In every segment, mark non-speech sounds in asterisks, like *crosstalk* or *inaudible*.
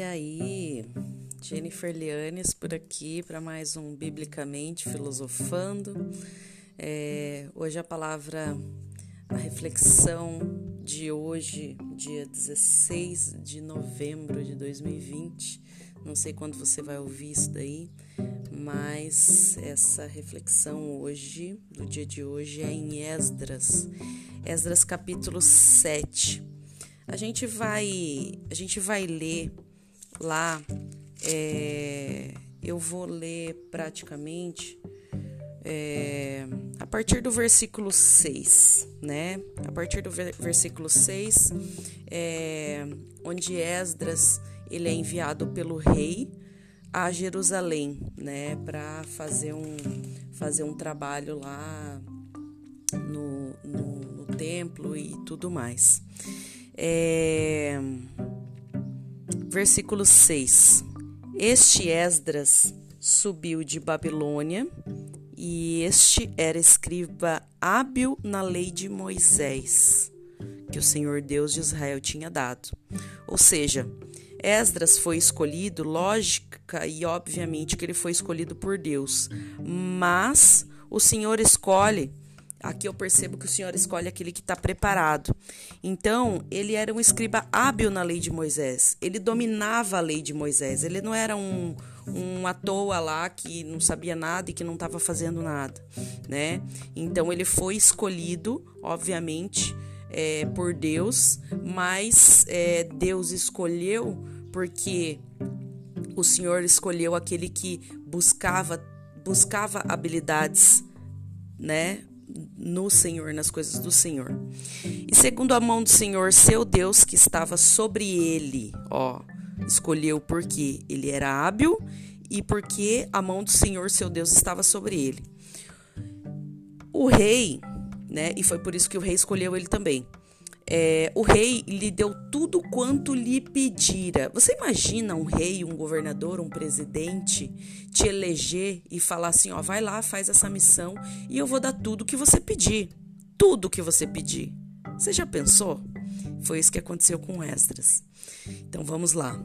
E aí, Jennifer Lianes por aqui para mais um Biblicamente Filosofando. É, hoje a palavra, a reflexão de hoje, dia 16 de novembro de 2020. Não sei quando você vai ouvir isso daí, mas essa reflexão hoje, do dia de hoje, é em Esdras, Esdras capítulo 7. A gente vai, a gente vai ler lá, é, eu vou ler praticamente é, a partir do versículo 6, né? A partir do versículo 6, é, onde Esdras ele é enviado pelo rei a Jerusalém, né, para fazer um fazer um trabalho lá no, no, no templo e tudo mais. É, Versículo 6: Este Esdras subiu de Babilônia e este era escriba hábil na lei de Moisés, que o Senhor Deus de Israel tinha dado. Ou seja, Esdras foi escolhido, lógica e obviamente que ele foi escolhido por Deus, mas o Senhor escolhe Aqui eu percebo que o Senhor escolhe aquele que está preparado. Então, ele era um escriba hábil na lei de Moisés. Ele dominava a lei de Moisés. Ele não era um, um à toa lá que não sabia nada e que não estava fazendo nada, né? Então, ele foi escolhido, obviamente, é, por Deus, mas é, Deus escolheu porque o Senhor escolheu aquele que buscava buscava habilidades, né, no Senhor, nas coisas do Senhor. E segundo a mão do Senhor, seu Deus, que estava sobre ele, ó, escolheu porque ele era hábil e porque a mão do Senhor, seu Deus, estava sobre ele. O rei, né, e foi por isso que o rei escolheu ele também é, o rei lhe deu tudo quanto lhe pedira. Você imagina um rei, um governador, um presidente te eleger e falar assim: ó, vai lá, faz essa missão e eu vou dar tudo que você pedir. Tudo que você pedir. Você já pensou? Foi isso que aconteceu com Esdras. Então vamos lá.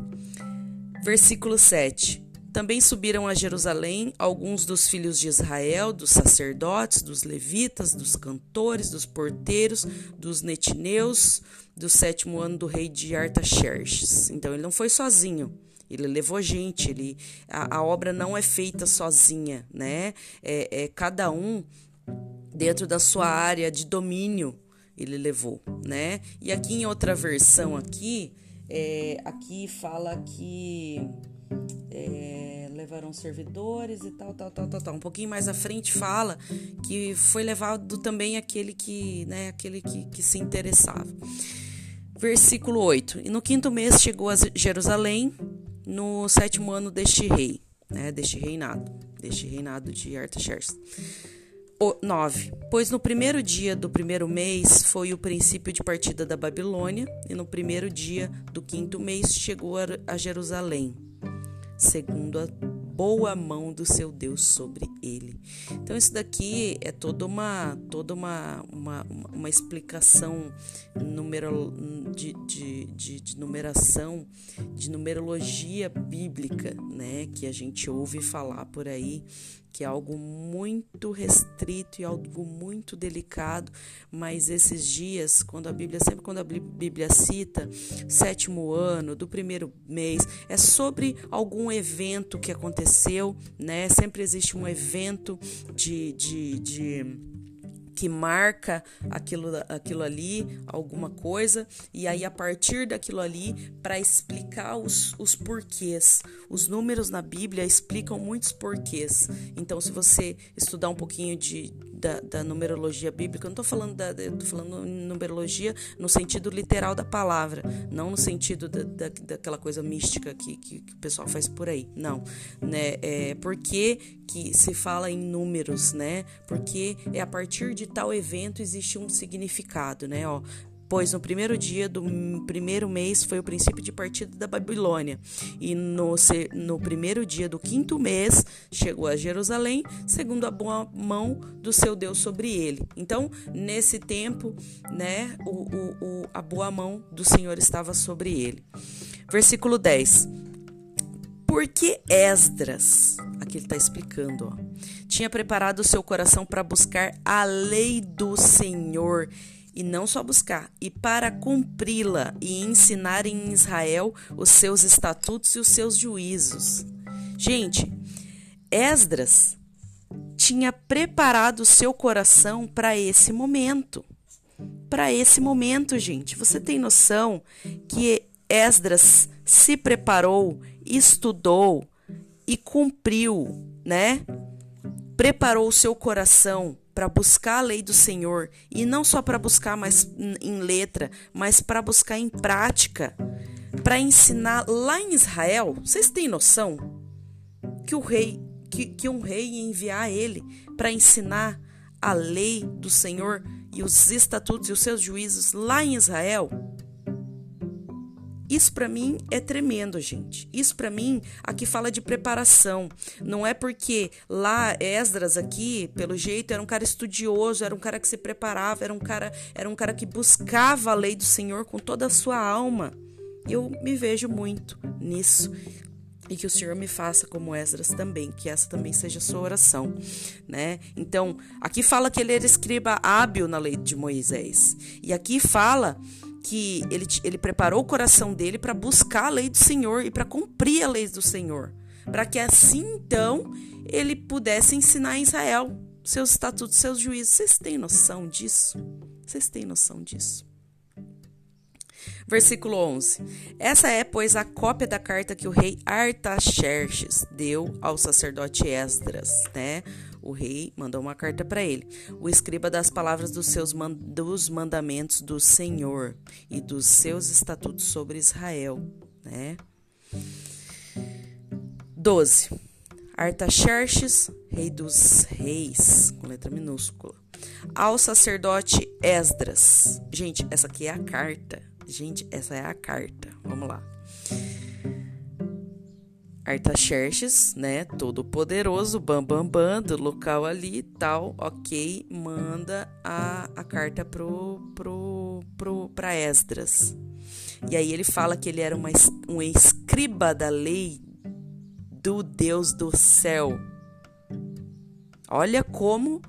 Versículo 7. Também subiram a Jerusalém alguns dos filhos de Israel, dos sacerdotes, dos levitas, dos cantores, dos porteiros, dos netineus, do sétimo ano do rei de Artaxerxes. Então ele não foi sozinho. Ele levou gente, ele, a, a obra não é feita sozinha, né? É, é cada um dentro da sua área de domínio ele levou, né? E aqui em outra versão aqui, é, aqui fala que é, levaram servidores e tal, tal, tal, tal, tal. Um pouquinho mais à frente fala que foi levado também aquele que, né, aquele que, que se interessava. Versículo 8. E no quinto mês chegou a Jerusalém, no sétimo ano deste rei, né, deste reinado, deste reinado de Artaxerxes. 9. Pois no primeiro dia do primeiro mês foi o princípio de partida da Babilônia, e no primeiro dia do quinto mês chegou a Jerusalém segundo a boa mão do seu Deus sobre ele. Então isso daqui é toda uma toda uma, uma, uma explicação numero, de, de, de, de numeração, de numerologia bíblica, né, que a gente ouve falar por aí que é algo muito restrito e algo muito delicado, mas esses dias, quando a Bíblia, sempre quando a Bíblia cita sétimo ano, do primeiro mês, é sobre algum evento que aconteceu, né? Sempre existe um evento de, de, de que marca aquilo, aquilo ali, alguma coisa, e aí a partir daquilo ali, para explicar os, os porquês. Os números na Bíblia explicam muitos porquês. Então, se você estudar um pouquinho de, da, da numerologia bíblica, eu não estou falando da, estou falando numerologia no sentido literal da palavra, não no sentido da, da, daquela coisa mística que, que, que, o pessoal faz por aí. Não. Né? É, porque que se fala em números, né? Porque é a partir de tal evento existe um significado, né? Ó, pois no primeiro dia do primeiro mês foi o princípio de partida da Babilônia, e no, no primeiro dia do quinto mês chegou a Jerusalém, segundo a boa mão do seu Deus sobre ele. Então, nesse tempo, né, o, o, o, a boa mão do Senhor estava sobre ele. Versículo 10. Porque Esdras, aqui ele está explicando, ó, tinha preparado o seu coração para buscar a lei do Senhor e não só buscar, e para cumpri-la e ensinar em Israel os seus estatutos e os seus juízos. Gente, Esdras tinha preparado o seu coração para esse momento. Para esse momento, gente. Você tem noção que Esdras se preparou, estudou e cumpriu, né? Preparou o seu coração para buscar a lei do Senhor e não só para buscar mais em letra, mas para buscar em prática, para ensinar lá em Israel. Vocês têm noção que o rei, que, que um rei ia enviar ele para ensinar a lei do Senhor e os estatutos e os seus juízos lá em Israel? Isso para mim é tremendo, gente. Isso para mim aqui fala de preparação. Não é porque lá Esdras aqui, pelo jeito, era um cara estudioso, era um cara que se preparava, era um cara, era um cara que buscava a lei do Senhor com toda a sua alma. Eu me vejo muito nisso. E que o Senhor me faça como Esdras também, que essa também seja a sua oração, né? Então, aqui fala que ele era escriba hábil na lei de Moisés. E aqui fala que ele, ele preparou o coração dele para buscar a lei do Senhor e para cumprir a lei do Senhor, para que assim então ele pudesse ensinar em Israel seus estatutos, seus juízos. Vocês têm noção disso? Vocês têm noção disso? Versículo 11. Essa é, pois, a cópia da carta que o rei Artaxerxes deu ao sacerdote Esdras, né? O rei mandou uma carta para ele. O escriba das palavras dos seus dos mandamentos do Senhor e dos seus estatutos sobre Israel, né? 12. Artaxerxes, rei dos reis, com letra minúscula. Ao sacerdote Esdras. Gente, essa aqui é a carta. Gente, essa é a carta. Vamos lá. Artaxerxes, né, todo poderoso, bam bam bam, do local ali tal, ok, manda a, a carta pro, pro, pro, pra Esdras. E aí ele fala que ele era uma, um escriba da lei do Deus do céu. Olha como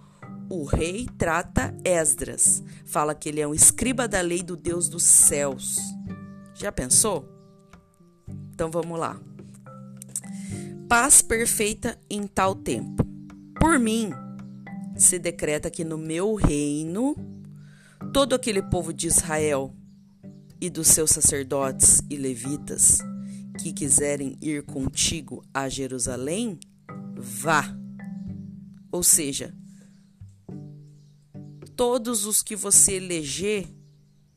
o rei trata Esdras. Fala que ele é um escriba da lei do Deus dos céus. Já pensou? Então vamos lá paz perfeita em tal tempo. Por mim, se decreta que no meu reino, todo aquele povo de Israel e dos seus sacerdotes e levitas que quiserem ir contigo a Jerusalém, vá. Ou seja, todos os que você eleger,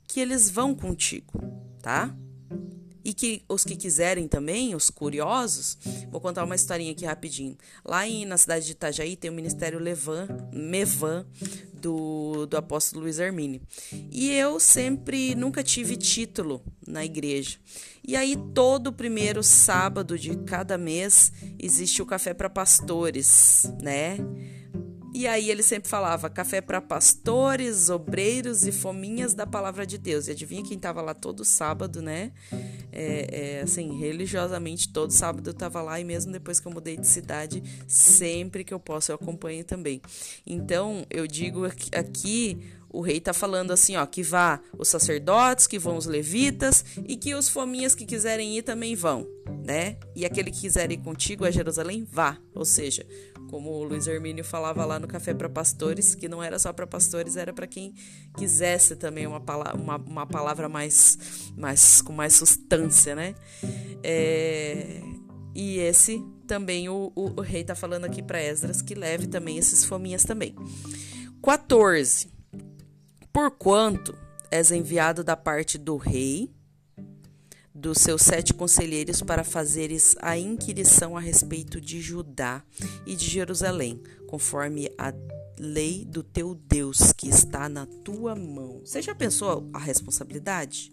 que eles vão contigo, tá? E que os que quiserem também, os curiosos, vou contar uma historinha aqui rapidinho. Lá em, na cidade de Itajaí tem o Ministério Levan, Mevan, do, do apóstolo Luiz Hermínio. E eu sempre, nunca tive título na igreja. E aí, todo primeiro sábado de cada mês, existe o café para pastores, né? E aí ele sempre falava café para pastores, obreiros e fominhas da palavra de Deus. E adivinha quem estava lá todo sábado, né? É, é, assim, religiosamente todo sábado eu estava lá e mesmo depois que eu mudei de cidade, sempre que eu posso eu acompanho também. Então eu digo aqui o rei está falando assim, ó, que vá os sacerdotes, que vão os levitas e que os fominhas que quiserem ir também vão, né? E aquele que quiser ir contigo a Jerusalém, vá. Ou seja, como o Luiz Hermínio falava lá no Café para Pastores, que não era só para pastores, era para quem quisesse também uma, palavra, uma, uma palavra mais, mais com mais substância, né? É, e esse também o, o, o rei está falando aqui para Esdras que leve também esses fominhas também. 14 Porquanto és enviado da parte do rei, dos seus sete conselheiros, para fazeres a inquirição a respeito de Judá e de Jerusalém, conforme a lei do teu Deus que está na tua mão. Você já pensou a responsabilidade?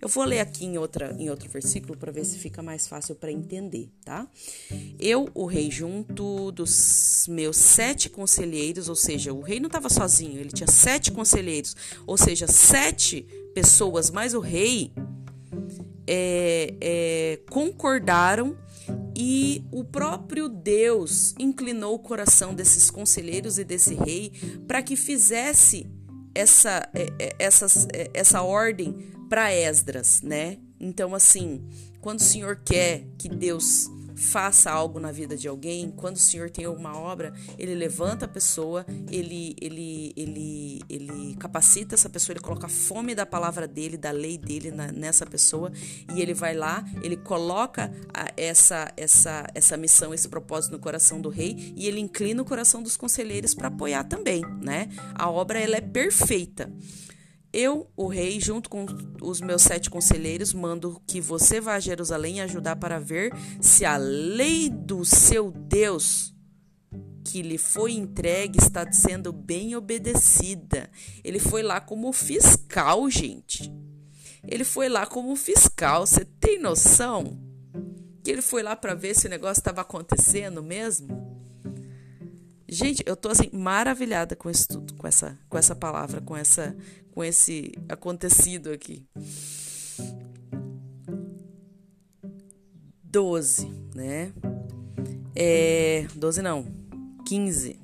Eu vou ler aqui em, outra, em outro versículo para ver se fica mais fácil para entender, tá? Eu, o rei, junto dos meus sete conselheiros, ou seja, o rei não estava sozinho, ele tinha sete conselheiros, ou seja, sete pessoas mais o rei é, é, concordaram e o próprio Deus inclinou o coração desses conselheiros e desse rei para que fizesse essa, é, é, essa, é, essa ordem para Esdras, né? Então, assim, quando o Senhor quer que Deus faça algo na vida de alguém, quando o Senhor tem uma obra, ele levanta a pessoa, ele, ele, ele, ele capacita essa pessoa, ele coloca a fome da palavra dele, da lei dele na, nessa pessoa, e ele vai lá, ele coloca a, essa, essa, essa missão, esse propósito no coração do rei, e ele inclina o coração dos conselheiros para apoiar também, né? A obra ela é perfeita. Eu, o rei, junto com os meus sete conselheiros, mando que você vá a Jerusalém ajudar para ver se a lei do seu Deus que lhe foi entregue está sendo bem obedecida. Ele foi lá como fiscal, gente. Ele foi lá como fiscal. Você tem noção que ele foi lá para ver se o negócio estava acontecendo mesmo? Gente, eu tô assim maravilhada com isso tudo, com essa, com essa palavra, com essa, com esse acontecido aqui. 12, né? É, 12 não, 15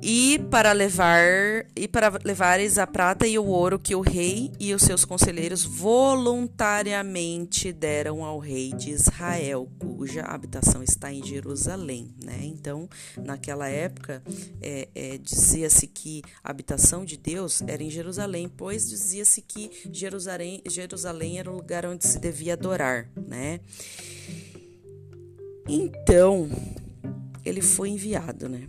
e para levar e para levares a prata e o ouro que o rei e os seus conselheiros voluntariamente deram ao rei de Israel, cuja habitação está em Jerusalém, né? Então, naquela época, é, é, dizia-se que a habitação de Deus era em Jerusalém, pois dizia-se que Jerusalém, Jerusalém era o lugar onde se devia adorar, né? Então, ele foi enviado, né?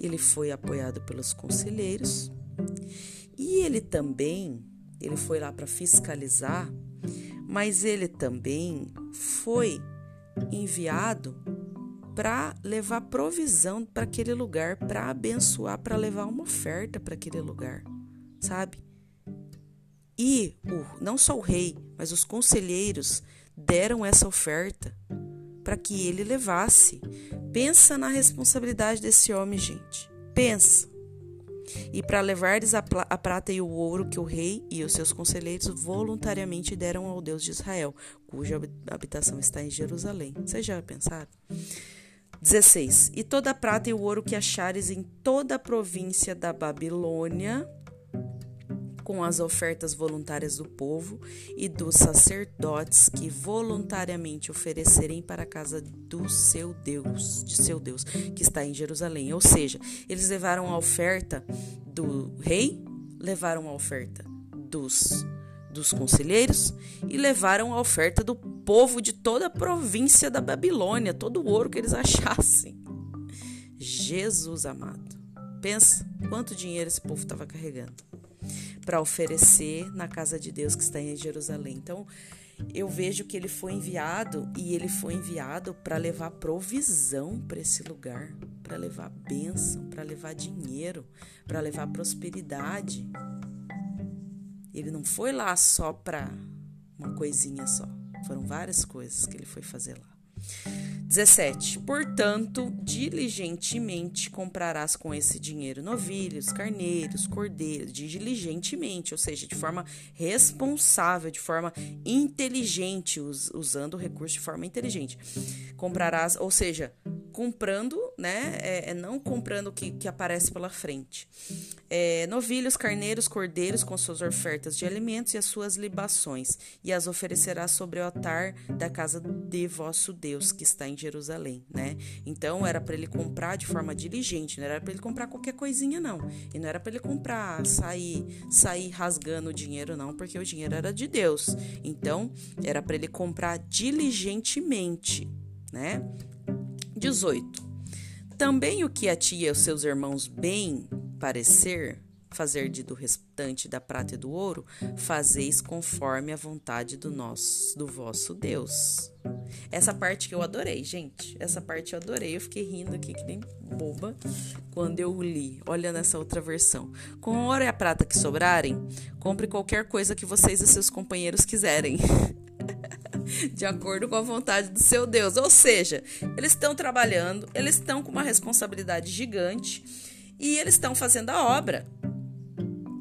Ele foi apoiado pelos conselheiros e ele também ele foi lá para fiscalizar, mas ele também foi enviado para levar provisão para aquele lugar, para abençoar, para levar uma oferta para aquele lugar, sabe? E o, não só o rei, mas os conselheiros deram essa oferta para que ele levasse. Pensa na responsabilidade desse homem, gente. Pensa. E para levardes a, a, prata e o ouro que o rei e os seus conselheiros voluntariamente deram ao Deus de Israel, cuja habitação está em Jerusalém. Vocês já pensaram? 16. E toda a prata e o ouro que achares em toda a província da Babilônia, com as ofertas voluntárias do povo e dos sacerdotes que voluntariamente oferecerem para a casa do seu Deus, de seu Deus, que está em Jerusalém. Ou seja, eles levaram a oferta do rei, levaram a oferta dos dos conselheiros e levaram a oferta do povo de toda a província da Babilônia, todo o ouro que eles *laughs* achassem. Jesus amado. Pensa quanto dinheiro esse povo estava carregando para oferecer na casa de Deus que está em Jerusalém. Então, eu vejo que ele foi enviado e ele foi enviado para levar provisão para esse lugar, para levar bênção, para levar dinheiro, para levar prosperidade. Ele não foi lá só para uma coisinha só. Foram várias coisas que ele foi fazer lá. 17. Portanto, diligentemente comprarás com esse dinheiro novilhos, carneiros, cordeiros, diligentemente, ou seja, de forma responsável, de forma inteligente, usando o recurso de forma inteligente. Comprarás, ou seja, comprando, né? É, é não comprando o que, que aparece pela frente. É, novilhos, carneiros, cordeiros com suas ofertas de alimentos e as suas libações, e as oferecerá sobre o altar da casa de vosso Deus, que está em Jerusalém, né? Então era para ele comprar de forma diligente, não era para ele comprar qualquer coisinha, não. E não era para ele comprar, sair, sair rasgando o dinheiro, não, porque o dinheiro era de Deus. Então era para ele comprar diligentemente, né? 18. Também o que a tia e os seus irmãos bem parecer fazer de do restante da prata e do ouro, fazeis conforme a vontade do nosso, do vosso Deus. Essa parte que eu adorei, gente. Essa parte eu adorei. Eu fiquei rindo aqui que nem boba quando eu li. Olha nessa outra versão. Com ouro e a prata que sobrarem, compre qualquer coisa que vocês e seus companheiros quiserem. *laughs* de acordo com a vontade do seu Deus. Ou seja, eles estão trabalhando, eles estão com uma responsabilidade gigante e eles estão fazendo a obra.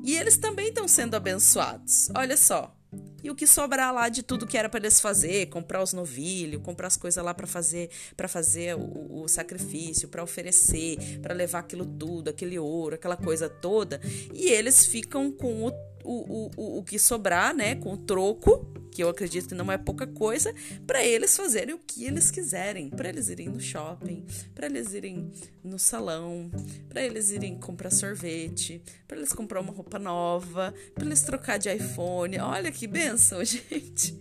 E eles também estão sendo abençoados. Olha só. E o que sobrar lá de tudo que era para eles fazer, comprar os novilhos, comprar as coisas lá para fazer, para fazer o, o sacrifício, para oferecer, para levar aquilo tudo, aquele ouro, aquela coisa toda, e eles ficam com o o, o, o que sobrar, né, com o troco, que eu acredito que não é pouca coisa, para eles fazerem o que eles quiserem, para eles irem no shopping, para eles irem no salão, para eles irem comprar sorvete, para eles comprar uma roupa nova, para eles trocar de iPhone. Olha que benção, *laughs* gente.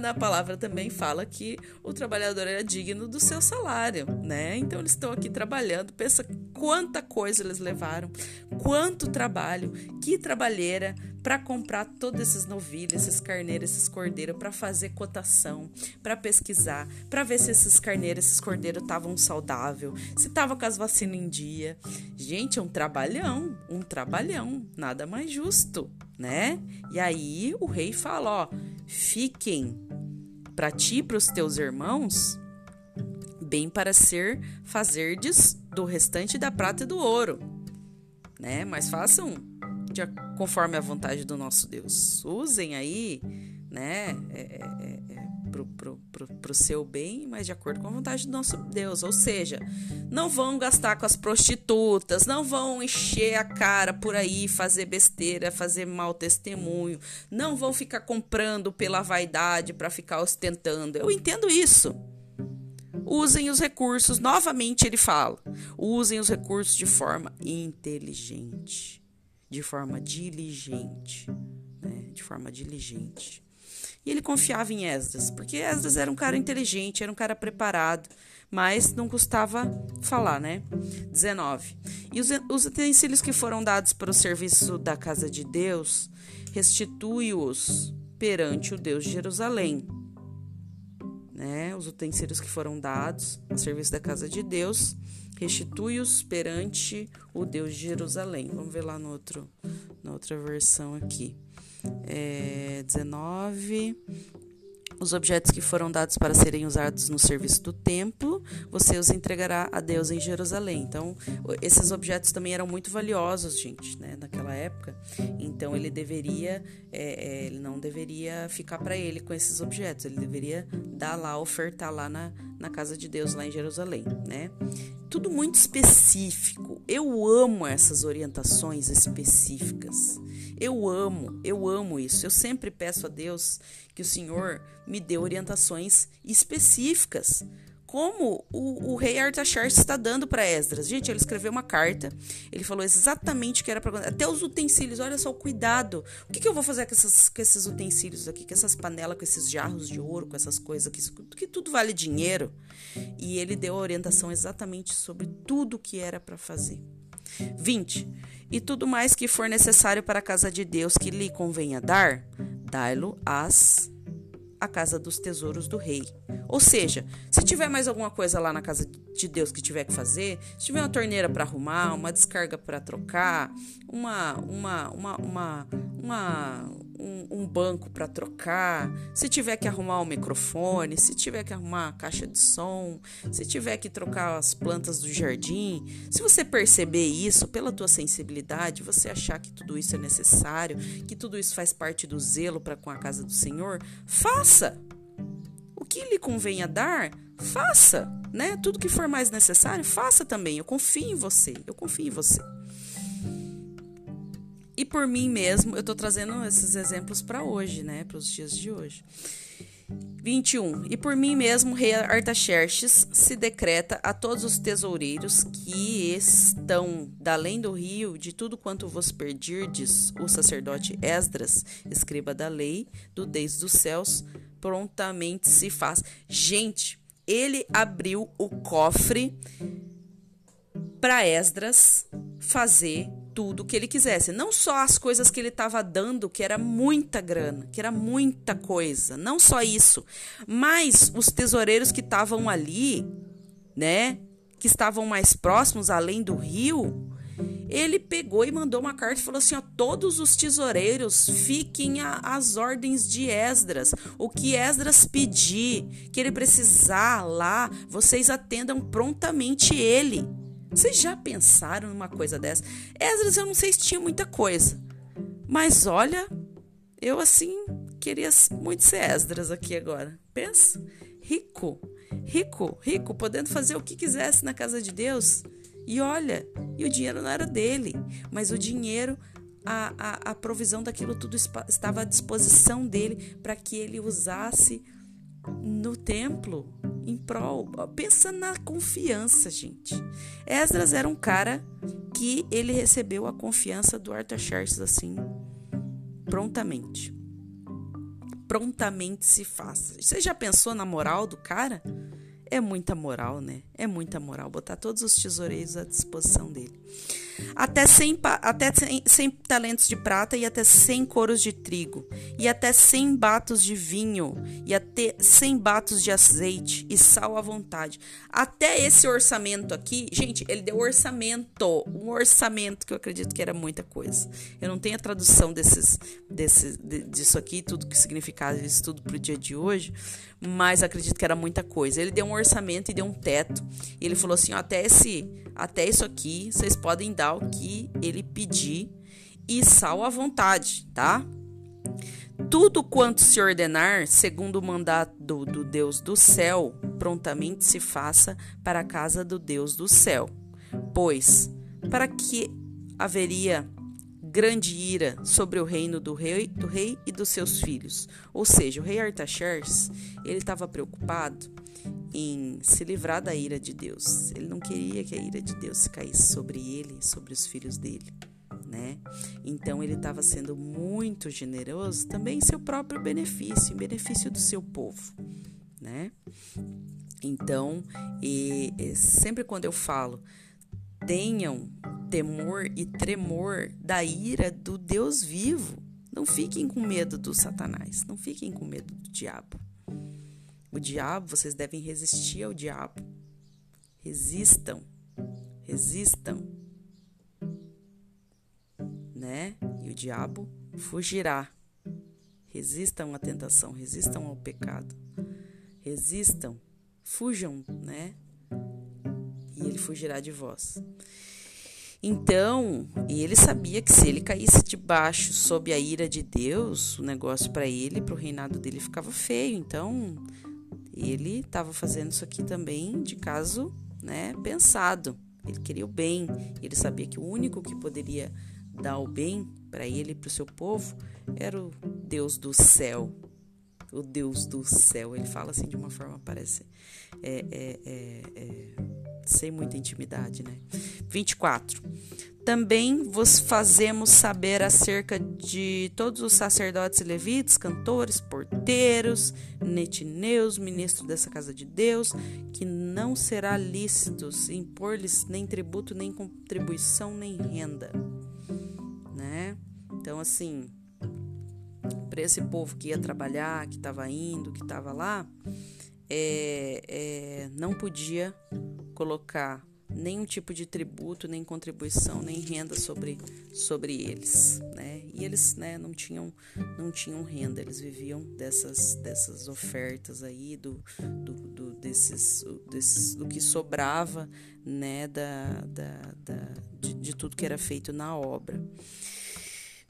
Na palavra também fala que o trabalhador é digno do seu salário, né? Então eles estão aqui trabalhando. Pensa quanta coisa eles levaram, quanto trabalho, que trabalheira para comprar todos esses novilhos, esses carneiros, esses cordeiros, para fazer cotação, para pesquisar, para ver se esses carneiros, esses cordeiros estavam saudável, se tava com as vacinas em dia. Gente, é um trabalhão, um trabalhão, nada mais justo, né? E aí o rei fala, ó, fiquem para ti e para os teus irmãos bem para ser fazerdes do restante da prata e do ouro, né? Mas façam de, conforme a vontade do nosso Deus. Usem aí, né? É, é, é, pro, pro, pro, pro seu bem, mas de acordo com a vontade do nosso Deus. Ou seja, não vão gastar com as prostitutas, não vão encher a cara por aí, fazer besteira, fazer mau testemunho, não vão ficar comprando pela vaidade para ficar ostentando. Eu entendo isso. Usem os recursos, novamente ele fala, usem os recursos de forma inteligente, de forma diligente, né? de forma diligente. E ele confiava em Esdras, porque Esdras era um cara inteligente, era um cara preparado, mas não custava falar, né? 19. E os, os utensílios que foram dados para o serviço da casa de Deus, restitui-os perante o Deus de Jerusalém. Né? Os utensílios que foram dados ao serviço da casa de Deus, restitui-os perante o Deus de Jerusalém. Vamos ver lá no outro, na outra versão aqui é, 19. Os objetos que foram dados para serem usados no serviço do templo, você os entregará a Deus em Jerusalém. Então, esses objetos também eram muito valiosos, gente, né, naquela época. Então, ele deveria, é, é ele não deveria ficar para ele com esses objetos. Ele deveria dar lá, ofertar lá na, na casa de Deus, lá em Jerusalém, né? Tudo muito específico. Eu amo essas orientações específicas. Eu amo, eu amo isso. Eu sempre peço a Deus que o Senhor me dê orientações específicas, como o, o rei Artaxerxes está dando para Esdras. Gente, ele escreveu uma carta, ele falou exatamente o que era para até os utensílios. Olha só o cuidado. O que, que eu vou fazer com, essas, com esses utensílios aqui, com essas panelas, com esses jarros de ouro, com essas coisas aqui, que tudo vale dinheiro. E ele deu a orientação exatamente sobre tudo o que era para fazer. 20 e tudo mais que for necessário para a casa de Deus que lhe convenha dar, dai-lo às a casa dos tesouros do rei. Ou seja, se tiver mais alguma coisa lá na casa de Deus que tiver que fazer, se tiver uma torneira para arrumar, uma descarga para trocar, uma uma uma uma, uma um, um banco para trocar, se tiver que arrumar o microfone, se tiver que arrumar a caixa de som, se tiver que trocar as plantas do jardim, se você perceber isso pela tua sensibilidade, você achar que tudo isso é necessário, que tudo isso faz parte do zelo para com a casa do Senhor, faça. O que lhe convenha dar, faça, né? Tudo que for mais necessário, faça também. Eu confio em você. Eu confio em você. E por mim mesmo, eu estou trazendo esses exemplos para hoje, né? Para os dias de hoje. 21. E por mim mesmo, rei Artaxerxes se decreta a todos os tesoureiros que estão da além do rio de tudo quanto vos perdirdes, o sacerdote Esdras, escriba da lei, do Deus dos céus, prontamente se faz. Gente, ele abriu o cofre para Esdras fazer tudo que ele quisesse. Não só as coisas que ele estava dando, que era muita grana, que era muita coisa. Não só isso. Mas os tesoureiros que estavam ali, né? Que estavam mais próximos, além do rio, ele pegou e mandou uma carta e falou assim: ó, todos os tesoureiros fiquem às ordens de Esdras. O que Esdras pedir, que ele precisar lá, vocês atendam prontamente ele. Vocês já pensaram numa coisa dessa? Esdras, eu não sei se tinha muita coisa, mas olha, Eu, assim, queria muito ser Esdras aqui agora. Pensa, rico, rico, rico, podendo fazer o que quisesse na casa de Deus. E olha, e o dinheiro não era dele, mas o dinheiro, a, a, a provisão daquilo tudo estava à disposição dele para que ele usasse no templo em prol. Pensa na confiança, gente. Esdras era um cara que ele recebeu a confiança do Artaxerxes assim, prontamente. Prontamente se faça. Você já pensou na moral do cara? É muita moral, né? É muita moral botar todos os tesoureiros à disposição dele. Até 100, até 100, 100 talentos de prata e até 100 coros de trigo, e até 100 batos de vinho, e até 100 batos de azeite e sal à vontade. Até esse orçamento aqui, gente, ele deu orçamento, um orçamento que eu acredito que era muita coisa. Eu não tenho a tradução desses, desses, disso aqui, tudo que significava isso tudo para o dia de hoje, mas acredito que era muita coisa. Ele deu um orçamento e deu um teto. E ele falou assim: até esse, até isso aqui, vocês podem dar que ele pedir e sal à vontade, tá? Tudo quanto se ordenar, segundo o mandato do, do Deus do céu, prontamente se faça para a casa do Deus do céu. Pois, para que haveria grande ira sobre o reino do rei, do rei e dos seus filhos. Ou seja, o rei Artaxerxes, ele estava preocupado em se livrar da ira de Deus. Ele não queria que a ira de Deus caísse sobre ele sobre os filhos dele. Né? Então ele estava sendo muito generoso também em seu próprio benefício, em benefício do seu povo, né? Então, e, e sempre quando eu falo tenham temor e tremor da ira do Deus vivo. Não fiquem com medo do Satanás, não fiquem com medo do diabo. O diabo, vocês devem resistir ao diabo. Resistam, resistam, né? E o diabo fugirá. Resistam à tentação, resistam ao pecado. Resistam, fujam, né? E ele fugirá de vós. Então, e ele sabia que se ele caísse debaixo sob a ira de Deus, o negócio para ele, para o reinado dele ficava feio. Então, ele estava fazendo isso aqui também de caso, né, pensado. Ele queria o bem. Ele sabia que o único que poderia dar o bem para ele e para o seu povo era o Deus do céu. O Deus do céu. Ele fala assim de uma forma parece é, é, é, é sem muita intimidade, né? 24. Também vos fazemos saber acerca de todos os sacerdotes levitas, cantores, porteiros, netineus, ministros dessa casa de Deus, que não será lícito impor-lhes nem tributo, nem contribuição, nem renda, né? Então, assim, para esse povo que ia trabalhar, que estava indo, que estava lá, é, é, não podia colocar nenhum tipo de tributo, nem contribuição, nem renda sobre, sobre eles, né? E eles, né, não tinham, não tinham renda, eles viviam dessas, dessas ofertas aí, do, do, do desses, desses, do que sobrava, né, da, da, da de, de tudo que era feito na obra.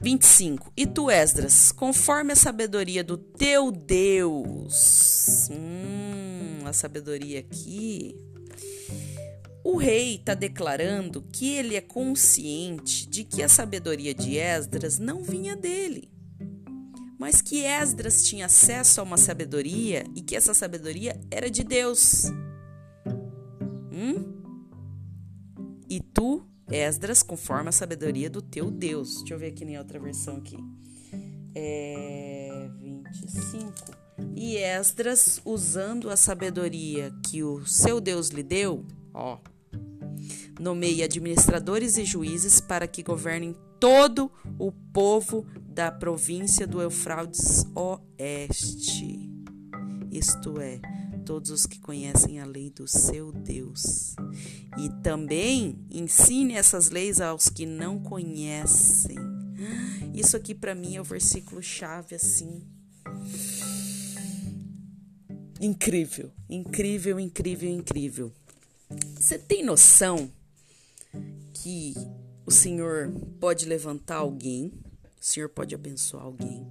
25. E tu, Esdras, conforme a sabedoria do teu Deus. Hum, a sabedoria aqui o rei está declarando que ele é consciente de que a sabedoria de Esdras não vinha dele, mas que Esdras tinha acesso a uma sabedoria e que essa sabedoria era de Deus. Hum? E tu, Esdras, conforme a sabedoria do teu Deus. Deixa eu ver aqui em outra versão aqui. É 25. E Esdras, usando a sabedoria que o seu Deus lhe deu, ó, nomeie administradores e juízes para que governem todo o povo da província do Eufrades Oeste. Isto é, todos os que conhecem a lei do seu Deus. E também ensine essas leis aos que não conhecem. Isso aqui para mim é o versículo chave assim. Incrível, incrível, incrível, incrível. Você tem noção que o Senhor pode levantar alguém, o Senhor pode abençoar alguém.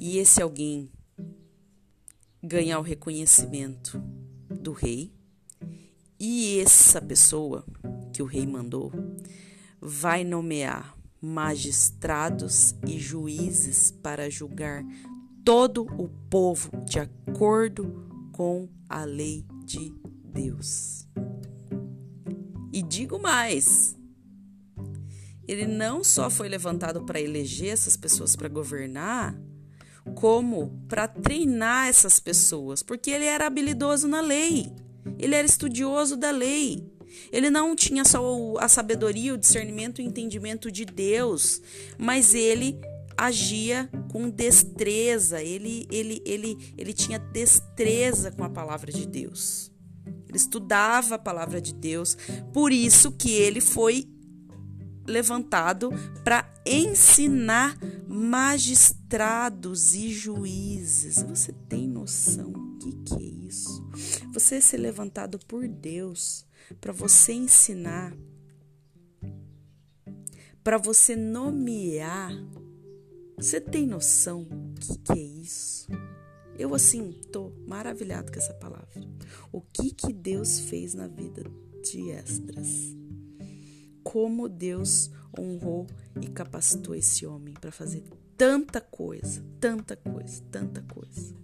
E esse alguém ganhar o reconhecimento do rei. E essa pessoa que o rei mandou vai nomear magistrados e juízes para julgar todo o povo de acordo com a lei de Deus. E digo mais: ele não só foi levantado para eleger essas pessoas para governar, como para treinar essas pessoas, porque ele era habilidoso na lei, ele era estudioso da lei. Ele não tinha só a sabedoria, o discernimento e o entendimento de Deus, mas ele agia com destreza, ele, ele, ele, ele tinha destreza com a palavra de Deus. Ele estudava a palavra de Deus, por isso que ele foi levantado para ensinar magistrados e juízes. Você tem noção o que, que é isso? Você ser levantado por Deus para você ensinar, para você nomear. Você tem noção o que, que é isso? Eu assim tô maravilhado com essa palavra. O que que Deus fez na vida de Esdras? Como Deus honrou e capacitou esse homem para fazer tanta coisa, tanta coisa, tanta coisa.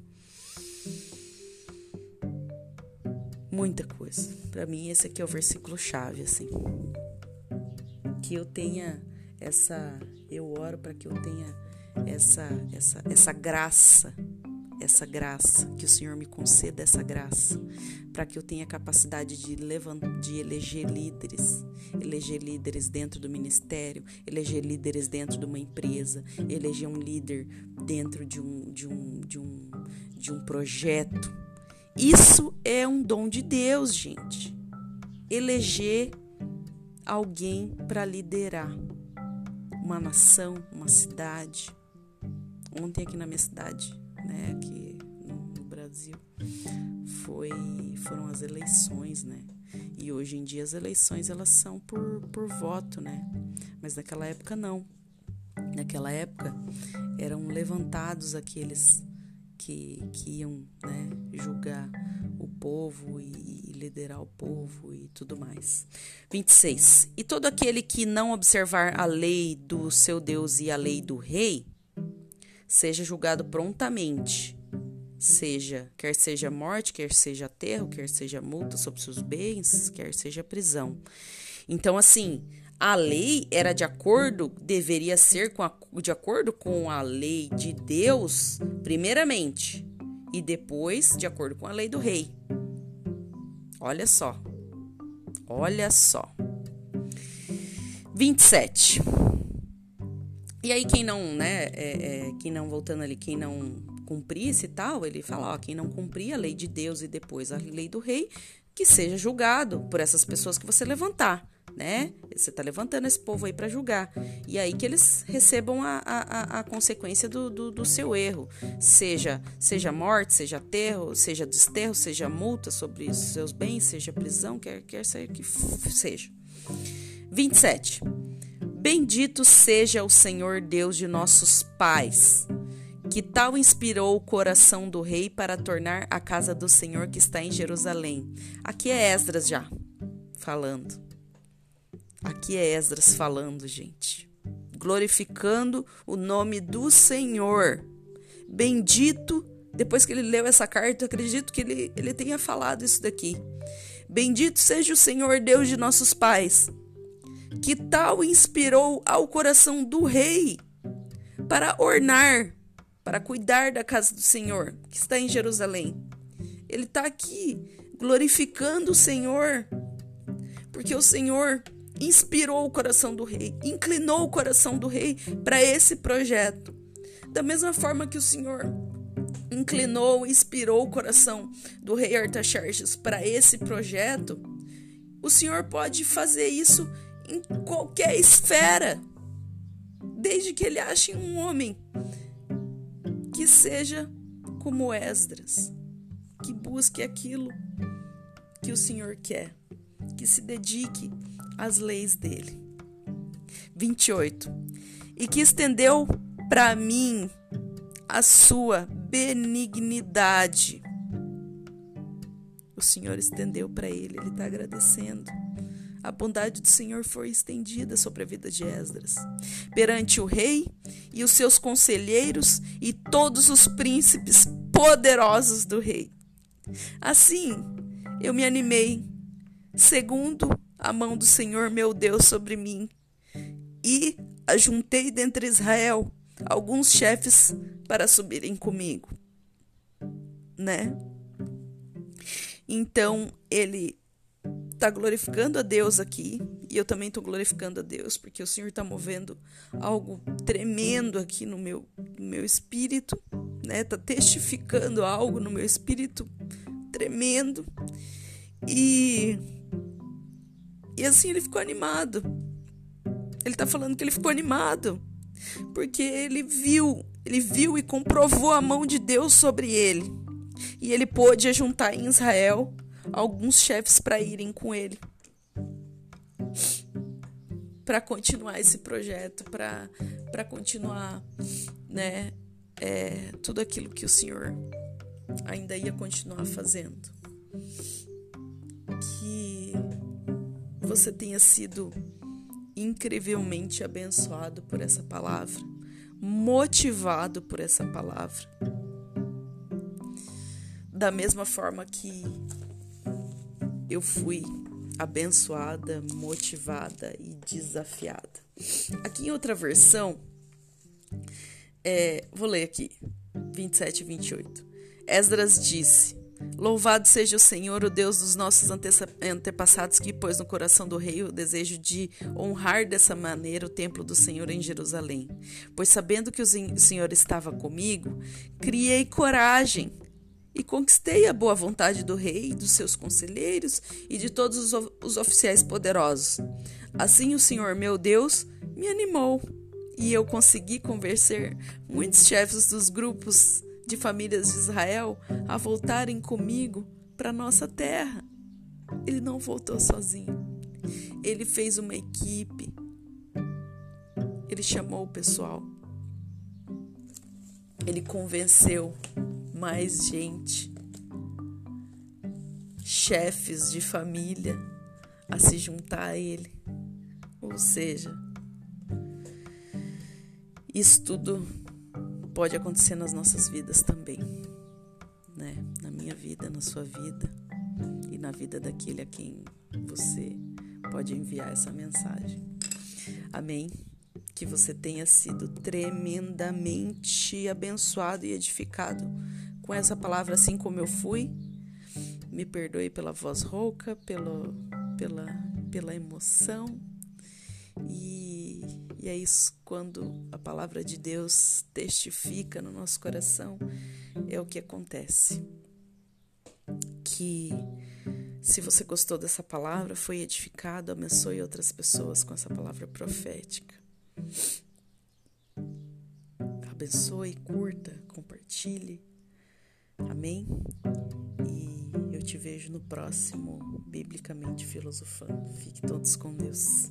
Muita coisa. Para mim esse aqui é o versículo chave assim. Que eu tenha essa eu oro para que eu tenha essa essa essa graça essa graça, que o Senhor me conceda essa graça, para que eu tenha capacidade de, levantar, de eleger líderes, eleger líderes dentro do ministério, eleger líderes dentro de uma empresa, eleger um líder dentro de um, de um, de um, de um projeto. Isso é um dom de Deus, gente. Eleger alguém para liderar uma nação, uma cidade. Ontem aqui na minha cidade né, aqui no Brasil, foi, foram as eleições, né? E hoje em dia as eleições elas são por, por voto, né? Mas naquela época não. Naquela época eram levantados aqueles que, que iam né, julgar o povo e, e, liderar o povo e tudo mais. 26. E todo aquele que não observar a lei do seu Deus e a lei do rei, seja julgado prontamente, seja quer seja morte, quer seja aterro, quer seja multa sobre seus bens, quer seja prisão. Então, assim, a lei era de acordo, deveria ser com a, de acordo com a lei de Deus, primeiramente, e depois de acordo com a lei do rei. Olha só. Olha só. 27. E aí quem não, né, é, é, quem não, voltando ali, quem não cumprisse e tal, ele fala, ó, quem não cumprir a lei de Deus e depois a lei do rei, que seja julgado por essas pessoas que você levantar, né? Você tá levantando esse povo aí para julgar. E aí que eles recebam a, a, a consequência do, do, do, seu erro. Seja, seja morte, seja aterro, seja desterro, seja multa sobre os seus bens, seja prisão, quer, quer ser que seja. 27. Bendito seja o Senhor Deus de nossos pais, que tal inspirou o coração do rei para tornar a casa do Senhor que está em Jerusalém. Aqui é Esdras já falando. Aqui é Esdras falando, gente. Glorificando o nome do Senhor. Bendito, depois que ele leu essa carta, acredito que ele, ele tenha falado isso daqui. Bendito seja o Senhor Deus de nossos pais que tal inspirou ao coração do rei para ornar, para cuidar da casa do Senhor, que está em Jerusalém. Ele está aqui glorificando o Senhor, porque o Senhor inspirou o coração do rei, inclinou o coração do rei para esse projeto. Da mesma forma que o Senhor inclinou, inspirou o coração do rei Artaxerxes para esse projeto, o Senhor pode fazer isso em qualquer esfera, desde que ele ache um homem que seja como Esdras, que busque aquilo que o Senhor quer, que se dedique às leis dele. 28. E que estendeu para mim a sua benignidade. O Senhor estendeu para ele, ele está agradecendo. A bondade do Senhor foi estendida sobre a vida de Esdras. Perante o rei e os seus conselheiros e todos os príncipes poderosos do rei. Assim, eu me animei, segundo a mão do Senhor meu Deus sobre mim, e ajuntei dentre Israel alguns chefes para subirem comigo, né? Então ele está glorificando a Deus aqui e eu também estou glorificando a Deus porque o Senhor está movendo algo tremendo aqui no meu, no meu espírito, né? Está testificando algo no meu espírito tremendo e e assim ele ficou animado. Ele está falando que ele ficou animado porque ele viu, ele viu e comprovou a mão de Deus sobre ele. E ele pôde juntar em Israel alguns chefes para irem com ele. Para continuar esse projeto, para continuar, né, é, tudo aquilo que o Senhor ainda ia continuar fazendo. Que você tenha sido incrivelmente abençoado por essa palavra, motivado por essa palavra. Da mesma forma que eu fui abençoada, motivada e desafiada. Aqui em outra versão, é, vou ler aqui, 27 e 28. Esdras disse: Louvado seja o Senhor, o Deus dos nossos antepassados, que pôs no coração do rei o desejo de honrar dessa maneira o templo do Senhor em Jerusalém. Pois sabendo que o Senhor estava comigo, criei coragem e conquistei a boa vontade do rei, dos seus conselheiros e de todos os oficiais poderosos. Assim o Senhor meu Deus me animou e eu consegui convencer muitos chefes dos grupos de famílias de Israel a voltarem comigo para nossa terra. Ele não voltou sozinho. Ele fez uma equipe. Ele chamou o pessoal. Ele convenceu mais gente, chefes de família a se juntar a ele. Ou seja, isso tudo pode acontecer nas nossas vidas também, né? Na minha vida, na sua vida e na vida daquele a quem você pode enviar essa mensagem. Amém que você tenha sido tremendamente abençoado e edificado com essa palavra, assim como eu fui. Me perdoe pela voz rouca, pelo, pela, pela emoção. E, e é isso, quando a palavra de Deus testifica no nosso coração, é o que acontece. Que se você gostou dessa palavra, foi edificado, abençoe outras pessoas com essa palavra profética. Abençoe, curta, compartilhe. Amém? E eu te vejo no próximo Biblicamente Filosofando. Fique todos com Deus.